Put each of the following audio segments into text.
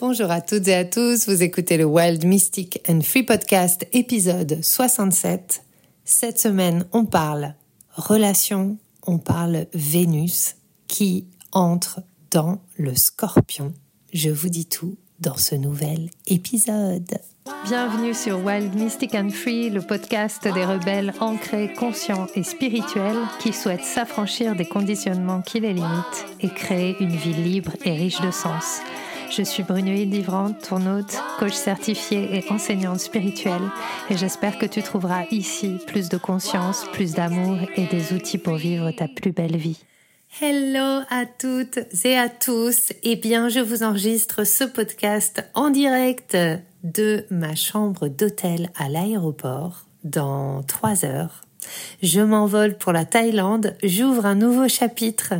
Bonjour à toutes et à tous, vous écoutez le Wild Mystic and Free Podcast épisode 67. Cette semaine, on parle relation, on parle Vénus qui entre dans le scorpion. Je vous dis tout dans ce nouvel épisode. Bienvenue sur Wild Mystic and Free, le podcast des rebelles ancrés, conscients et spirituels qui souhaitent s'affranchir des conditionnements qui les limitent et créer une vie libre et riche de sens. Je suis Brunoïde Livrante, ton hôte, coach certifié et enseignante spirituelle, et j'espère que tu trouveras ici plus de conscience, plus d'amour et des outils pour vivre ta plus belle vie. Hello à toutes et à tous. Eh bien, je vous enregistre ce podcast en direct de ma chambre d'hôtel à l'aéroport dans trois heures. Je m'envole pour la Thaïlande. J'ouvre un nouveau chapitre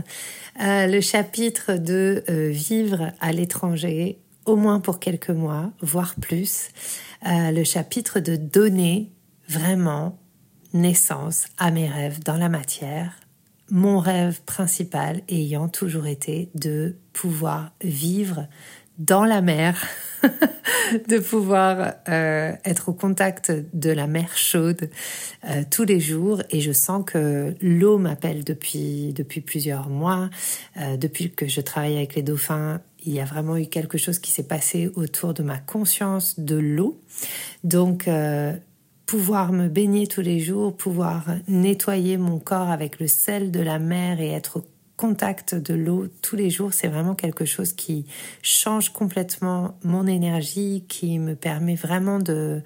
le chapitre de euh, vivre à l'étranger, au moins pour quelques mois, voire plus. le chapitre de donner vraiment naissance à mes rêves dans la matière. Mon rêve principal ayant toujours été de pouvoir vivre dans la mer, de pouvoir euh, être au contact de la mer chaude euh, tous les jours. Et je sens que l'eau m'appelle depuis, depuis plusieurs mois. Euh, depuis que je travaille avec les dauphins, il y a vraiment eu quelque chose qui s'est passé autour de ma conscience de l'eau. Donc, pouvoir me baigner tous les jours, pouvoir nettoyer mon corps avec le sel de la mer et être contact de l'eau tous les jours, c'est vraiment quelque chose qui change complètement mon énergie, qui me permet vraiment de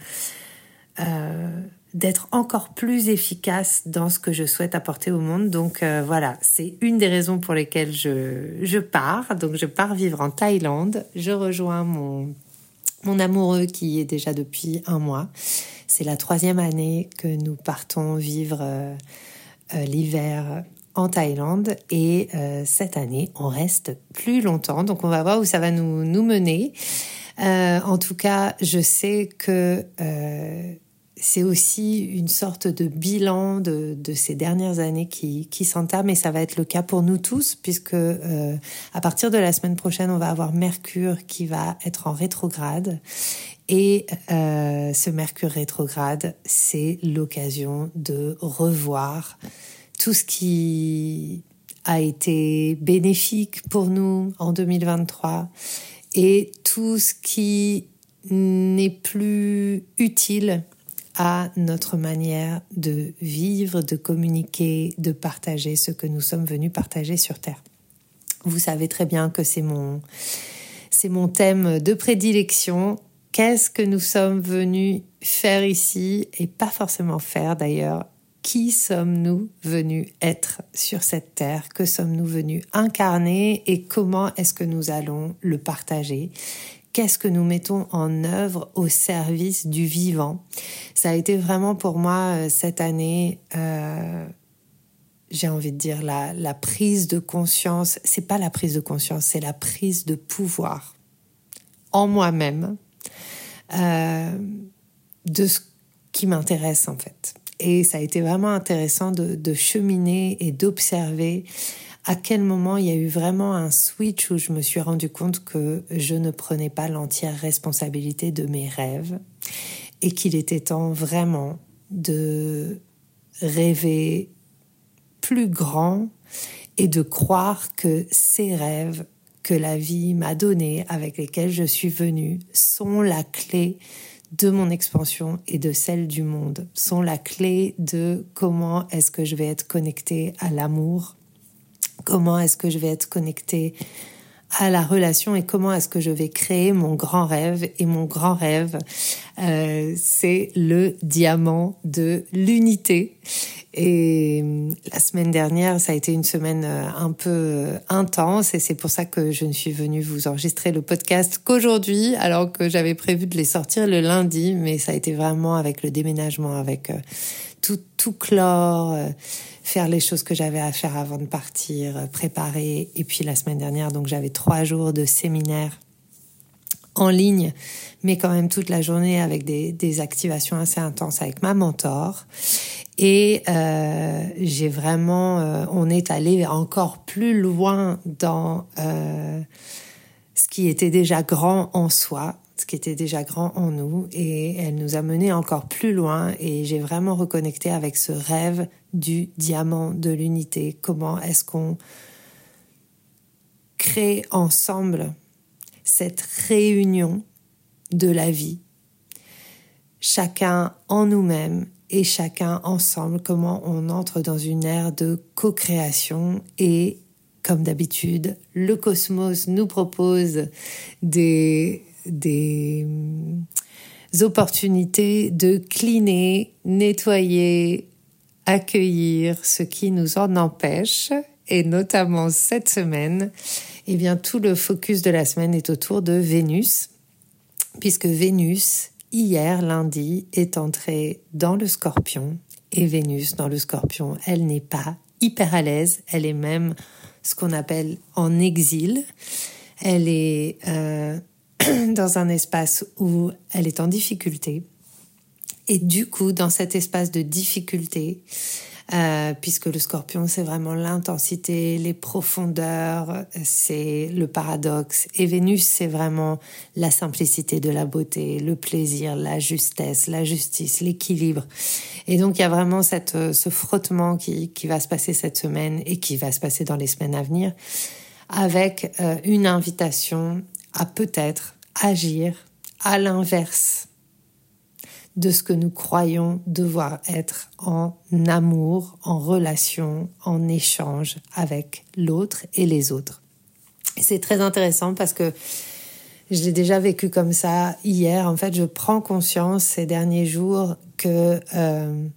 euh, d'être encore plus efficace dans ce que je souhaite apporter au monde. Donc euh, voilà, c'est une des raisons pour lesquelles je, je pars. Donc je pars vivre en Thaïlande. Je rejoins mon mon amoureux qui est déjà depuis un mois. C'est la troisième année que nous partons vivre euh, l'hiver en Thaïlande et euh, cette année on reste plus longtemps donc on va voir où ça va nous, nous mener. Euh, en tout cas, je sais que euh, c'est aussi une sorte de bilan de, de ces dernières années qui, qui s'entame et ça va être le cas pour nous tous puisque à partir de la semaine prochaine on va avoir Mercure qui va être en rétrograde et ce Mercure rétrograde c'est l'occasion de revoir tout ce qui a été bénéfique pour nous en 2023 et tout ce qui n'est plus utile à notre manière de vivre, de communiquer, de partager ce que nous sommes venus partager sur Terre. Vous savez très bien que c'est mon, c'est mon thème de prédilection. Qu'est-ce que nous sommes venus faire ici et pas forcément faire d'ailleurs qui sommes-nous venus être sur cette terre? Que sommes-nous venus incarner? Et comment est-ce que nous allons le partager? Qu'est-ce que nous mettons en œuvre au service du vivant? Ça a été vraiment pour moi euh, cette année, euh, j'ai envie de dire la, la prise de conscience. C'est pas la prise de conscience, c'est la prise de pouvoir en moi-même euh, de ce qui m'intéresse en fait et ça a été vraiment intéressant de, cheminer et d'observer à quel moment il y a eu vraiment un switch où je me suis rendu compte que je ne prenais pas l'entière responsabilité de mes rêves et qu'il était temps vraiment de rêver plus grand et de croire que ces rêves que la vie m'a donnés, avec lesquels je suis venue, sont la clé de mon expansion et de celle du monde sont la clé de comment est-ce que je vais être connecté à l'amour, comment est-ce que je vais être connecté à la relation et comment est-ce que je vais créer mon grand rêve. Et mon grand rêve, euh, c'est le diamant de l'unité. Et euh, la semaine dernière, ça a été une semaine euh, un peu euh, intense et c'est pour ça que je ne suis venue vous enregistrer le podcast qu'aujourd'hui, alors que j'avais prévu de les sortir le lundi, mais ça a été vraiment avec le déménagement, avec tout, tout clore, faire les choses que j'avais à faire avant de partir, préparer. Et puis la semaine dernière, donc j'avais trois jours de séminaire en ligne, mais quand même toute la journée avec des, activations assez intenses avec ma mentor. Et euh, j'ai vraiment, euh, on est allé encore plus loin dans euh, ce qui était déjà grand en soi, ce qui était déjà grand en nous, et elle nous a menés encore plus loin, et j'ai vraiment reconnecté avec ce rêve du diamant de l'unité. Comment est-ce qu'on crée ensemble cette réunion de la vie, chacun en nous-mêmes et chacun ensemble, comment on entre dans une ère de co-création et comme d'habitude, le cosmos nous propose des, des opportunités de cleaner, nettoyer, accueillir ce qui nous en empêche. Et notamment cette semaine, eh bien, tout le focus de la semaine est autour de Vénus, puisque Vénus, hier, lundi, est entrée dans le scorpion. Et Vénus, dans le scorpion, elle n'est pas hyper à l'aise, elle est même ce qu'on appelle en exil. Elle est euh, dans un espace où elle est en difficulté. Et du coup, dans cet espace de difficulté, euh, puisque le scorpion, c'est vraiment l'intensité, les profondeurs, c'est le paradoxe. Et Vénus, c'est vraiment la simplicité de la beauté, le plaisir, la justesse, la justice, l'équilibre. Et donc, il y a vraiment cette, euh, ce frottement qui, qui va se passer cette semaine et qui va se passer dans les semaines à venir, avec euh, une invitation à peut-être agir à l'inverse de ce que nous croyons devoir être en amour, en relation, en échange avec l'autre et les autres. C'est très intéressant parce que je l'ai déjà vécu comme ça hier. En fait, je prends conscience ces derniers jours que euh,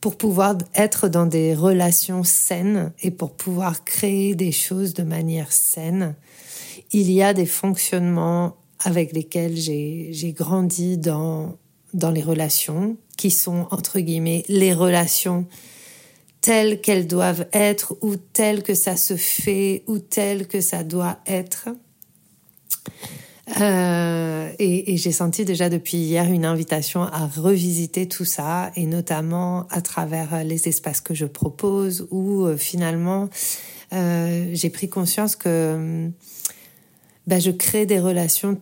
pour pouvoir être dans des relations saines et pour pouvoir créer des choses de manière saine, il y a des fonctionnements avec lesquels j'ai grandi dans dans les relations, qui sont, entre guillemets, les relations telles qu'elles doivent être ou telles que ça se fait ou telles que ça doit être. Euh, et, j'ai senti déjà depuis hier une invitation à revisiter tout ça, et notamment à travers les espaces que je propose, où euh, finalement euh, j'ai pris conscience que ben, je crée des relations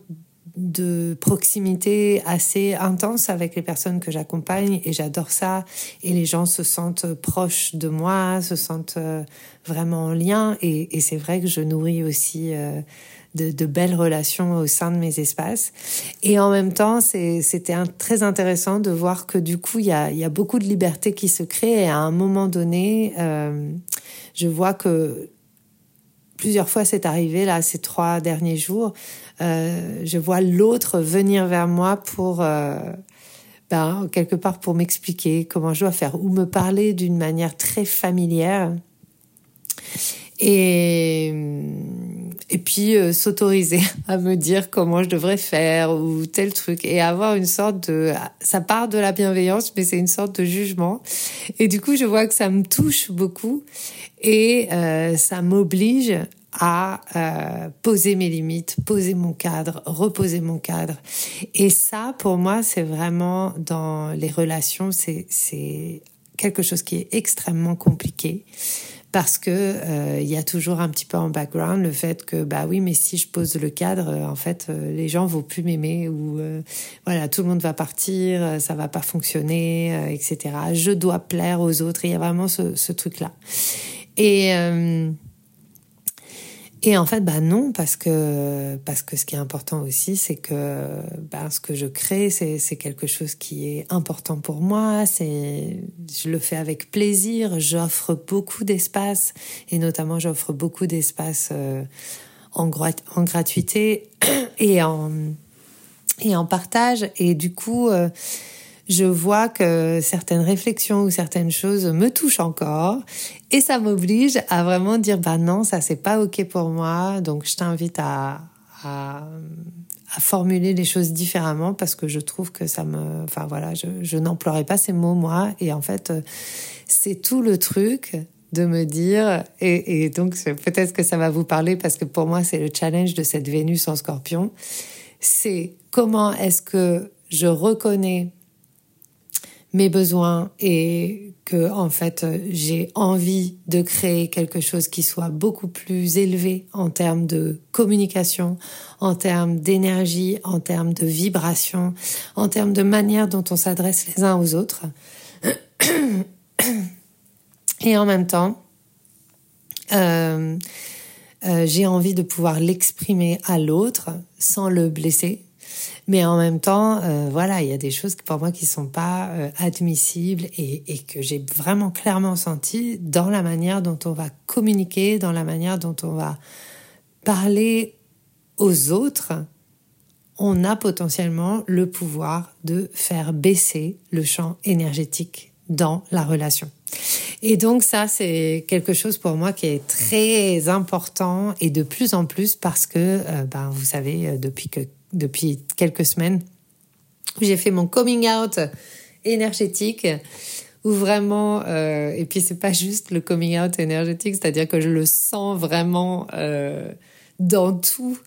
de proximité assez intense avec les personnes que j'accompagne et j'adore ça. Et les gens se sentent proches de moi, se sentent euh, vraiment en lien. Et, c'est vrai que je nourris aussi euh, de, belles relations au sein de mes espaces. Et en même temps c'était très intéressant de voir que du coup il y a, beaucoup de liberté qui se crée. Et à un moment donné euh, je vois que plusieurs fois c'est arrivé là ces trois derniers jours. Euh, je vois l'autre venir vers moi pour euh, ben, quelque part pour m'expliquer comment je dois faire ou me parler d'une manière très familière et et puis euh, s'autoriser à me dire comment je devrais faire ou tel truc et avoir une sorte de ça part de la bienveillance mais c'est une sorte de jugement et du coup je vois que ça me touche beaucoup et euh, ça m'oblige à euh, poser mes limites, poser mon cadre, reposer mon cadre. Et ça, pour moi, c'est vraiment dans les relations, c'est quelque chose qui est extrêmement compliqué parce que euh, il y a toujours un petit peu en background le fait que bah oui mais si je pose le cadre euh, en fait euh, les gens vont plus m'aimer ou voilà tout le monde va partir ça va pas fonctionner etc je dois plaire aux autres. Il y a vraiment ce, ce truc là et et en fait, bah non, parce que parce que ce qui est important aussi, c'est que bah, ce que je crée, c'est c'est quelque chose qui est important pour moi. C'est je le fais avec plaisir. J'offre beaucoup d'espace et notamment j'offre beaucoup d'espace euh, en, en gratuité et en et en partage. Et du coup. Euh, je vois que certaines réflexions ou certaines choses me touchent encore. Et ça m'oblige à vraiment dire bah non ça c'est pas ok pour moi. Donc je t'invite à, formuler les choses différemment parce que je trouve que ça me enfin voilà je, n'emploierai pas ces mots moi. Et en fait c'est tout le truc de me dire et donc peut-être que ça va vous parler parce que pour moi c'est le challenge de cette Vénus en Scorpion. C'est comment est-ce que je reconnais mes besoins et que en fait j'ai envie de créer quelque chose qui soit beaucoup plus élevé en termes de communication, en termes d'énergie, en termes de vibration, en termes de manière dont on s'adresse les uns aux autres. Et en même temps, euh, euh, j'ai envie de pouvoir l'exprimer à l'autre sans le blesser. Mais en même temps, euh, voilà, il y a des choses pour moi qui sont pas euh, admissibles et, que j'ai vraiment clairement senti dans la manière dont on va communiquer, dans la manière dont on va parler aux autres. On a potentiellement le pouvoir de faire baisser le champ énergétique dans la relation. Et donc ça, c'est quelque chose pour moi qui est très important et de plus en plus parce que, euh, ben, vous savez, depuis que depuis quelques semaines, j'ai fait mon coming out énergétique où vraiment euh, et puis c'est pas juste le coming out énergétique, c'est-à-dire que je le sens vraiment euh, dans tout.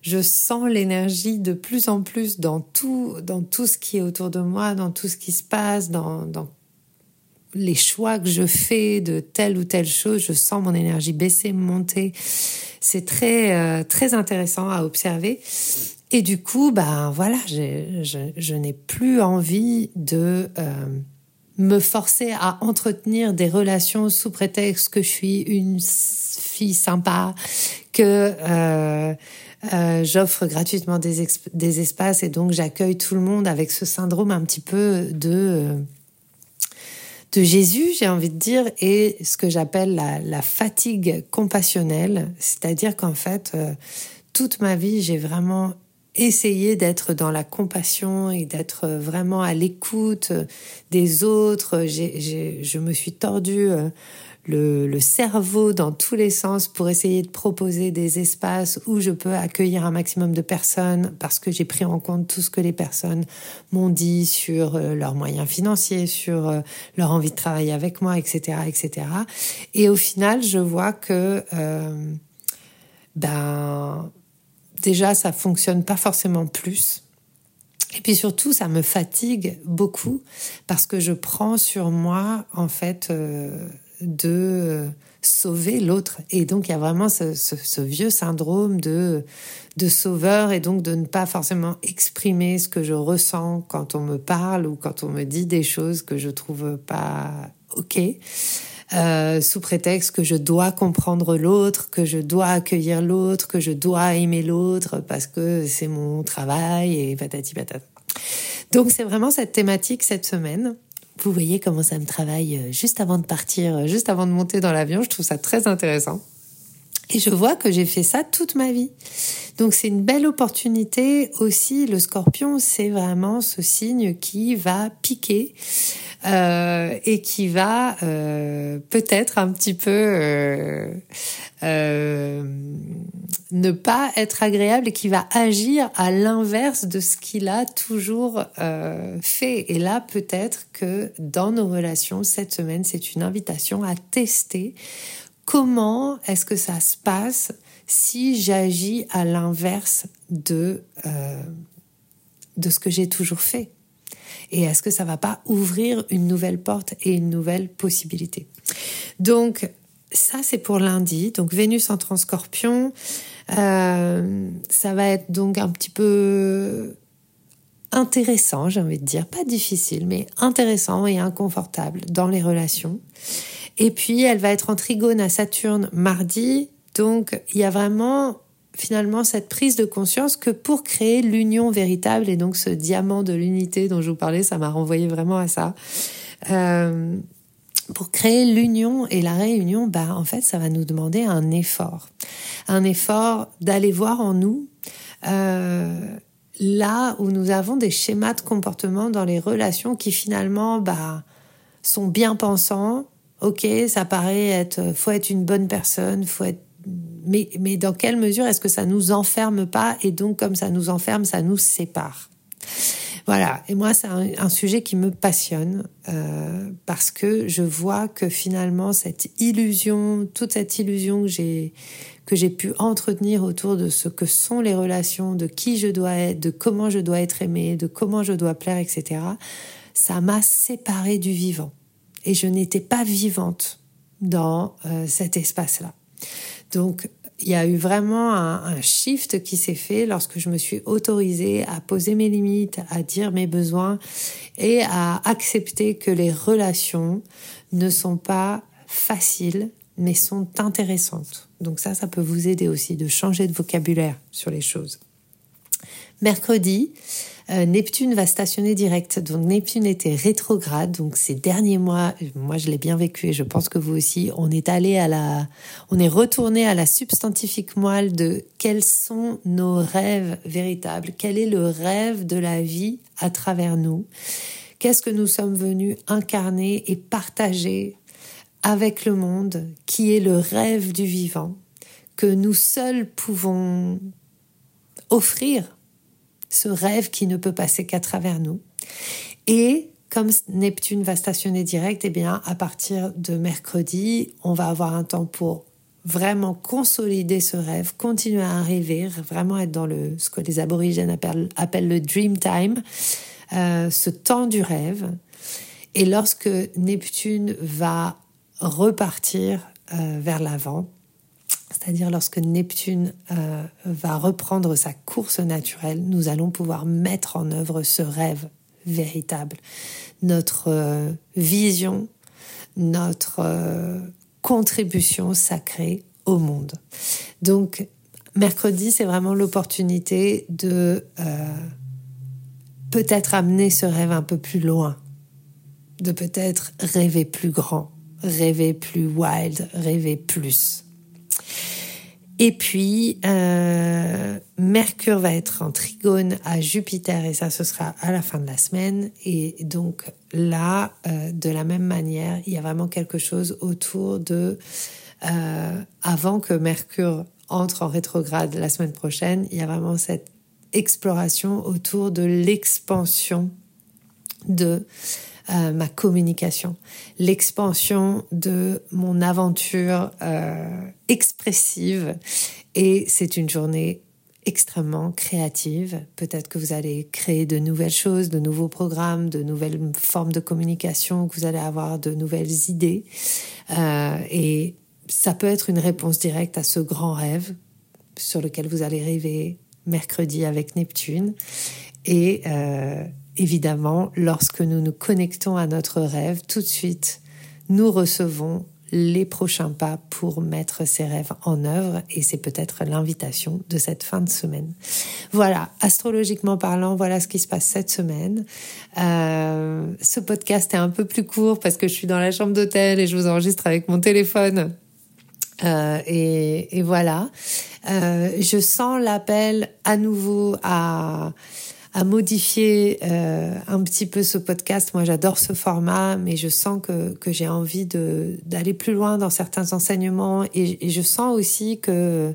Je sens l'énergie de plus en plus dans tout, dans tout ce qui est autour de moi, dans tout ce qui se passe, dans, les choix que je fais de telle ou telle chose, je sens mon énergie baisser, monter. C'est très euh, très intéressant à observer. Et du coup, ben voilà, je, je n'ai plus envie de euh, me forcer à entretenir des relations sous prétexte que je suis une fille sympa, que euh, euh, j'offre gratuitement des, espaces et donc j'accueille tout le monde avec ce syndrome un petit peu de de Jésus, j'ai envie de dire, et ce que j'appelle la, fatigue compassionnelle, c'est-à-dire qu'en fait, toute ma vie, j'ai vraiment essayé d'être dans la compassion et d'être vraiment à l'écoute des autres. J'ai, je me suis tordue euh, le, cerveau dans tous les sens pour essayer de proposer des espaces où je peux accueillir un maximum de personnes parce que j'ai pris en compte tout ce que les personnes m'ont dit sur euh, leurs moyens financiers, sur euh, leur envie de travailler avec moi, etc., etc. Et au final, je vois que euh, ben déjà ça fonctionne pas forcément plus. Et puis surtout, ça me fatigue beaucoup parce que je prends sur moi en fait de euh, sauver l'autre. Et donc il y a vraiment ce, vieux syndrome de, de sauveur et donc de ne pas forcément exprimer ce que je ressens quand on me parle ou quand on me dit des choses que je trouve pas ok. Euh, sous prétexte que je dois comprendre l'autre, que je dois accueillir l'autre, que je dois aimer l'autre parce que c'est mon travail et patati patata. Donc c'est vraiment cette thématique cette semaine. Vous voyez comment ça me travaille euh, juste avant de partir, euh, juste avant de monter dans l'avion. Je trouve ça très intéressant. Et je vois que j'ai fait ça toute ma vie. Donc c'est une belle opportunité aussi. Le scorpion, c'est vraiment ce signe qui va piquer euh, et qui va euh, peut-être un petit peu euh, euh, ne pas être agréable et qui va agir à l'inverse de ce qu'il a toujours euh, fait. Et là, peut-être que dans nos relations, cette semaine, c'est une invitation à tester comment est-ce que ça se passe si j'agis à l'inverse de, euh, de ce que j'ai toujours fait? Et est-ce que ça va pas ouvrir une nouvelle porte et une nouvelle possibilité? Donc, ça, c'est pour lundi. Donc, Vénus en transcorpion. Euh, ça va être donc un petit peu intéressant, j'ai envie de dire. Pas difficile, mais intéressant et inconfortable dans les relations. Et puis, elle va être en trigone à Saturne mardi. Donc, il y a vraiment finalement cette prise de conscience que pour créer l'union véritable et donc ce diamant de l'unité dont je vous parlais, ça m'a renvoyé vraiment à ça. Euh, pour créer l'union et la réunion, bah en fait, ça va nous demander un effort, un effort d'aller voir en nous euh, là où nous avons des schémas de comportement dans les relations qui finalement bah sont bien pensants, ok, ça paraît être, faut être une bonne personne, faut être, mais, mais dans quelle mesure est-ce que ça nous enferme pas et donc comme ça nous enferme, ça nous sépare? Voilà. Et moi, c'est un, sujet qui me passionne euh, parce que je vois que finalement cette illusion, toute cette illusion que j'ai que j'ai pu entretenir autour de ce que sont les relations, de qui je dois être, de comment je dois être aimé, de comment je dois plaire, etc ça m'a séparée du vivant. Et je n'étais pas vivante dans euh, cet espace-là. Donc, il y a eu vraiment un, un shift qui s'est fait lorsque je me suis autorisée à poser mes limites, à dire mes besoins et à accepter que les relations ne sont pas faciles, mais sont intéressantes. Donc ça, ça peut vous aider aussi de changer de vocabulaire sur les choses. Mercredi, euh, Neptune va stationner direct. Donc Neptune était rétrograde. Donc ces derniers mois, moi je l'ai bien vécu et je pense que vous aussi, on est allé à la, on est retourné à la substantifique moelle de quels sont nos rêves véritables, quel est le rêve de la vie à travers nous, qu'est-ce que nous sommes venus incarner et partager avec le monde, qui est le rêve du vivant, que nous seuls pouvons offrir ce rêve qui ne peut passer qu'à travers nous. Et comme Neptune va stationner direct, eh bien, à partir de mercredi, on va avoir un temps pour vraiment consolider ce rêve, continuer à rêver, vraiment être dans le, ce que les aborigènes appellent, le dream time, euh, ce temps du rêve. Et lorsque Neptune va repartir euh, vers l'avant, c'est-à-dire lorsque Neptune euh, va reprendre sa course naturelle, nous allons pouvoir mettre en œuvre ce rêve véritable, notre euh, vision, notre euh, contribution sacrée au monde. Donc, mercredi, c'est vraiment l'opportunité de peut-être amener ce rêve un peu plus loin, de peut-être rêver plus grand, rêver plus wild, rêver plus. Et puis, euh, Mercure va être en trigone à Jupiter et ça, ce sera à la fin de la semaine. Et donc là, euh, de la même manière, il y a vraiment quelque chose autour de, euh, avant que Mercure entre en rétrograde la semaine prochaine, il y a vraiment cette exploration autour de l'expansion de euh, ma communication, l'expansion de mon aventure euh, expressive. Et c'est une journée extrêmement créative. Peut-être que vous allez créer de nouvelles choses, de nouveaux programmes, de nouvelles formes de communication, que vous allez avoir de nouvelles idées. Euh, et ça peut être une réponse directe à ce grand rêve sur lequel vous allez rêver mercredi avec Neptune. Et, évidemment, lorsque nous nous connectons à notre rêve, tout de suite, nous recevons les prochains pas pour mettre ces rêves en œuvre et c'est peut-être l'invitation de cette fin de semaine. Voilà, astrologiquement parlant, voilà ce qui se passe cette semaine. Euh, ce podcast est un peu plus court parce que je suis dans la chambre d'hôtel et je vous enregistre avec mon téléphone. Euh, et, voilà, euh, je sens l'appel à nouveau à à modifier euh, un petit peu ce podcast. Moi, j'adore ce format, mais je sens que, que j'ai envie de d'aller plus loin dans certains enseignements et, et je sens aussi que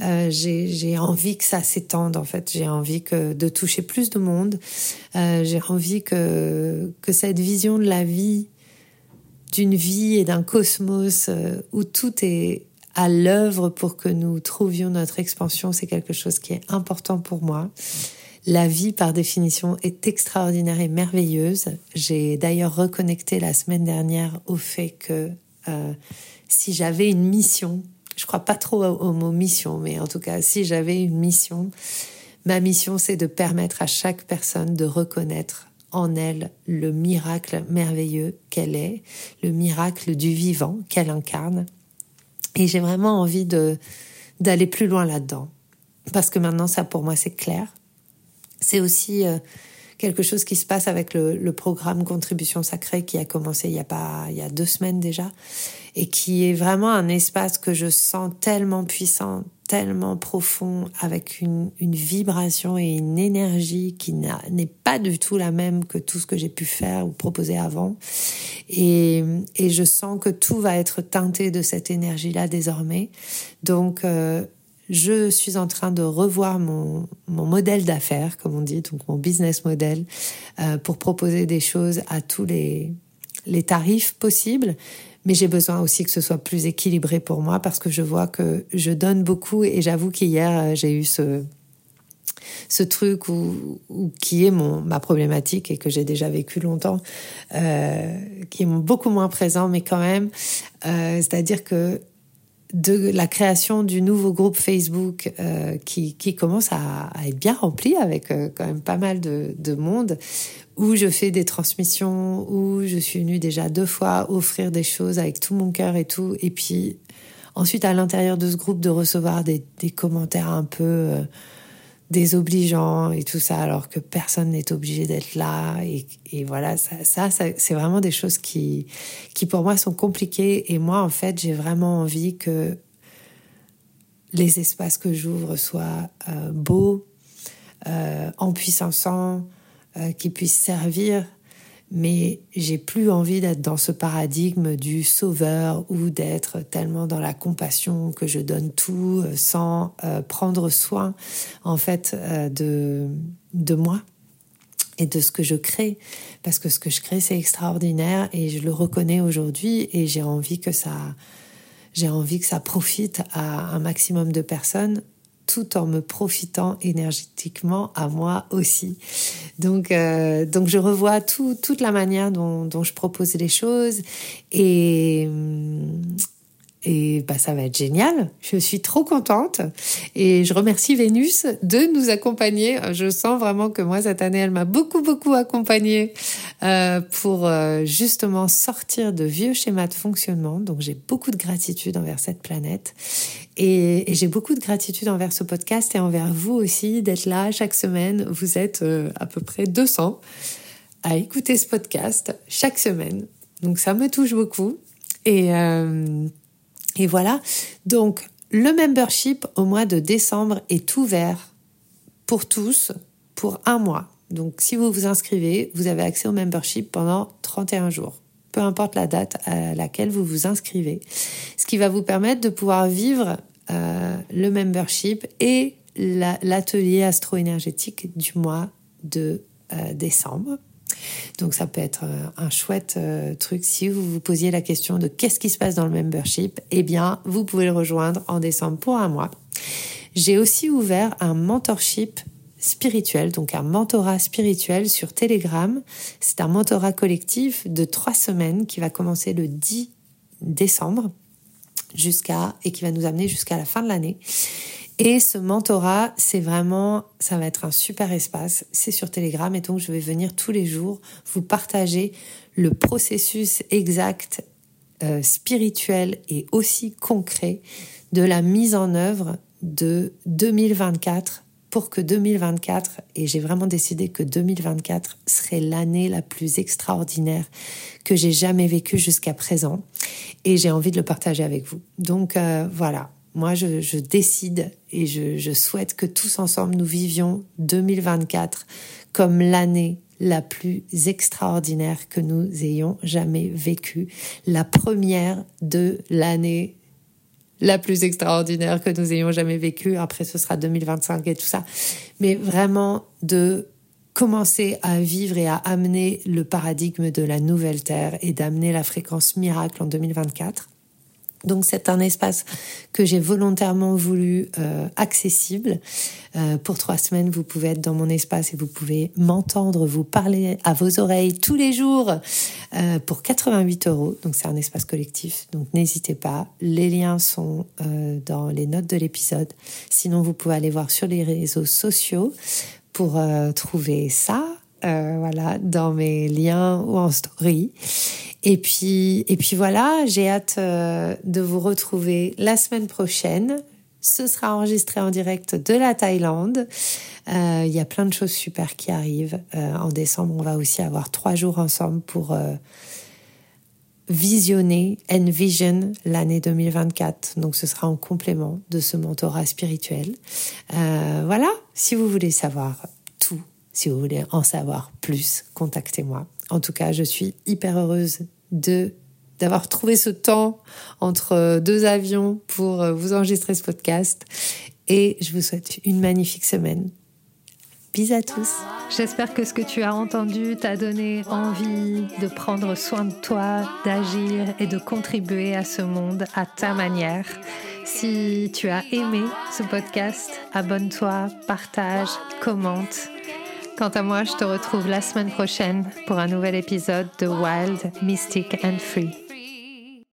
euh, j'ai envie que ça s'étende en fait. J'ai envie que de toucher plus de monde. Euh, j'ai envie que que cette vision de la vie, d'une vie et d'un cosmos euh, où tout est à l'œuvre pour que nous trouvions notre expansion, c'est quelque chose qui est important pour moi. La vie, par définition, est extraordinaire et merveilleuse. J'ai d'ailleurs reconnecté la semaine dernière au fait que euh, si j'avais une mission, je crois pas trop au, mot mission, mais en tout cas, si j'avais une mission, ma mission, c'est de permettre à chaque personne de reconnaître en elle le miracle merveilleux qu'elle est, le miracle du vivant qu'elle incarne. Et j'ai vraiment envie d'aller plus loin là-dedans. Parce que maintenant, ça pour moi, c'est clair. C'est aussi euh, quelque chose qui se passe avec le, programme Contribution Sacrée qui a commencé il y a pas il y a deux semaines déjà et qui est vraiment un espace que je sens tellement puissant, tellement profond, avec une, vibration et une énergie qui n'est pas du tout la même que tout ce que j'ai pu faire ou proposer avant. Et, et je sens que tout va être teinté de cette énergie-là désormais. Donc, euh, je suis en train de revoir mon, modèle d'affaires, comme on dit, donc mon business model, euh, pour proposer des choses à tous les, tarifs possibles. Mais j'ai besoin aussi que ce soit plus équilibré pour moi parce que je vois que je donne beaucoup et j'avoue qu'hier euh, j'ai eu ce, truc qui est mon ma problématique et que j'ai déjà vécu longtemps, euh, qui est beaucoup moins présent, mais quand même, c'est-à-dire que de la création du nouveau groupe Facebook euh, qui, qui commence à, être bien rempli avec euh, quand même pas mal de, de monde, où je fais des transmissions, où je suis venue déjà deux fois offrir des choses avec tout mon cœur et tout, et puis ensuite à l'intérieur de ce groupe de recevoir des, des commentaires un peu euh, désobligeants et tout ça, alors que personne n'est obligé d'être là. Et, et, voilà, ça, ça, c'est vraiment des choses qui, qui pour moi sont compliquées. Et moi, en fait, j'ai vraiment envie que les espaces que j'ouvre soient euh, beaux, euh, puissance, euh, qui puissent servir mais j'ai plus envie d'être dans ce paradigme du sauveur ou d'être tellement dans la compassion que je donne tout euh, sans euh, prendre soin en fait euh, de de moi et de ce que je crée parce que ce que je crée c'est extraordinaire et je le reconnais aujourd'hui et j'ai envie que ça j'ai envie que ça profite à un maximum de personnes tout en me profitant énergétiquement à moi aussi. Donc, euh, donc je revois tout, toute la manière dont, dont je propose les choses. Et, et bah, ça va être génial. Je suis trop contente et je remercie Vénus de nous accompagner. Je sens vraiment que moi, cette année, elle m'a beaucoup, beaucoup accompagnée euh, pour euh, justement sortir de vieux schémas de fonctionnement. Donc, j'ai beaucoup de gratitude envers cette planète et, j'ai beaucoup de gratitude envers ce podcast et envers vous aussi d'être là chaque semaine. Vous êtes euh, à peu près 200 à écouter ce podcast chaque semaine. Donc, ça me touche beaucoup. Et, et voilà. Donc, le membership au mois de décembre est ouvert pour tous pour un mois. Donc, si vous vous inscrivez, vous avez accès au membership pendant 31 jours. Peu importe la date à laquelle vous vous inscrivez. Ce qui va vous permettre de pouvoir vivre euh, le membership et l'atelier astro-énergétique du mois de euh, décembre. Donc ça peut être euh, un chouette euh, truc si vous vous posiez la question de qu'est-ce qui se passe dans le membership. Eh bien, vous pouvez le rejoindre en décembre pour un mois. J'ai aussi ouvert un mentorship spirituel, donc un mentorat spirituel sur Telegram. C'est un mentorat collectif de trois semaines qui va commencer le 10 décembre jusqu'à et qui va nous amener jusqu'à la fin de l'année. Et ce mentorat, c'est vraiment, ça va être un super espace. C'est sur Telegram et donc je vais venir tous les jours vous partager le processus exact, euh, spirituel et aussi concret de la mise en œuvre de 2024 pour que 2024, et j'ai vraiment décidé que 2024 serait l'année la plus extraordinaire que j'ai jamais vécue jusqu'à présent, et j'ai envie de le partager avec vous. Donc euh, voilà, moi, je, décide et je, souhaite que tous ensemble, nous vivions 2024 comme l'année la plus extraordinaire que nous ayons jamais vécue. La première de l'année la plus extraordinaire que nous ayons jamais vécue. Après, ce sera 2025 et tout ça. Mais vraiment de commencer à vivre et à amener le paradigme de la nouvelle Terre et d'amener la fréquence miracle en 2024. Donc c'est un espace que j'ai volontairement voulu euh, accessible. Euh, pour trois semaines, vous pouvez être dans mon espace et vous pouvez m'entendre, vous parler à vos oreilles tous les jours euh, pour 88 euros. Donc c'est un espace collectif. Donc n'hésitez pas. Les liens sont dans les notes de l'épisode. Sinon, vous pouvez aller voir sur les réseaux sociaux pour trouver ça. Voilà, dans mes liens ou en story. Et puis, et puis voilà, j'ai hâte euh, de vous retrouver la semaine prochaine. Ce sera enregistré en direct de la Thaïlande. Euh, il y a plein de choses super qui arrivent. Euh, en décembre, on va aussi avoir trois jours ensemble pour visionner Envision l'année 2024. Donc ce sera en complément de ce mentorat spirituel. voilà, si vous voulez savoir si vous voulez en savoir plus, contactez-moi. En tout cas, je suis hyper heureuse de d'avoir trouvé ce temps entre deux avions pour euh, vous enregistrer ce podcast. Et je vous souhaite une magnifique semaine. Bisous à tous. J'espère que ce que tu as entendu t'a donné envie de prendre soin de toi, d'agir et de contribuer à ce monde à ta manière. Si tu as aimé ce podcast, abonne-toi, partage, commente. Quant à moi, je te retrouve la semaine prochaine pour un nouvel épisode de Wild, Mystic and Free.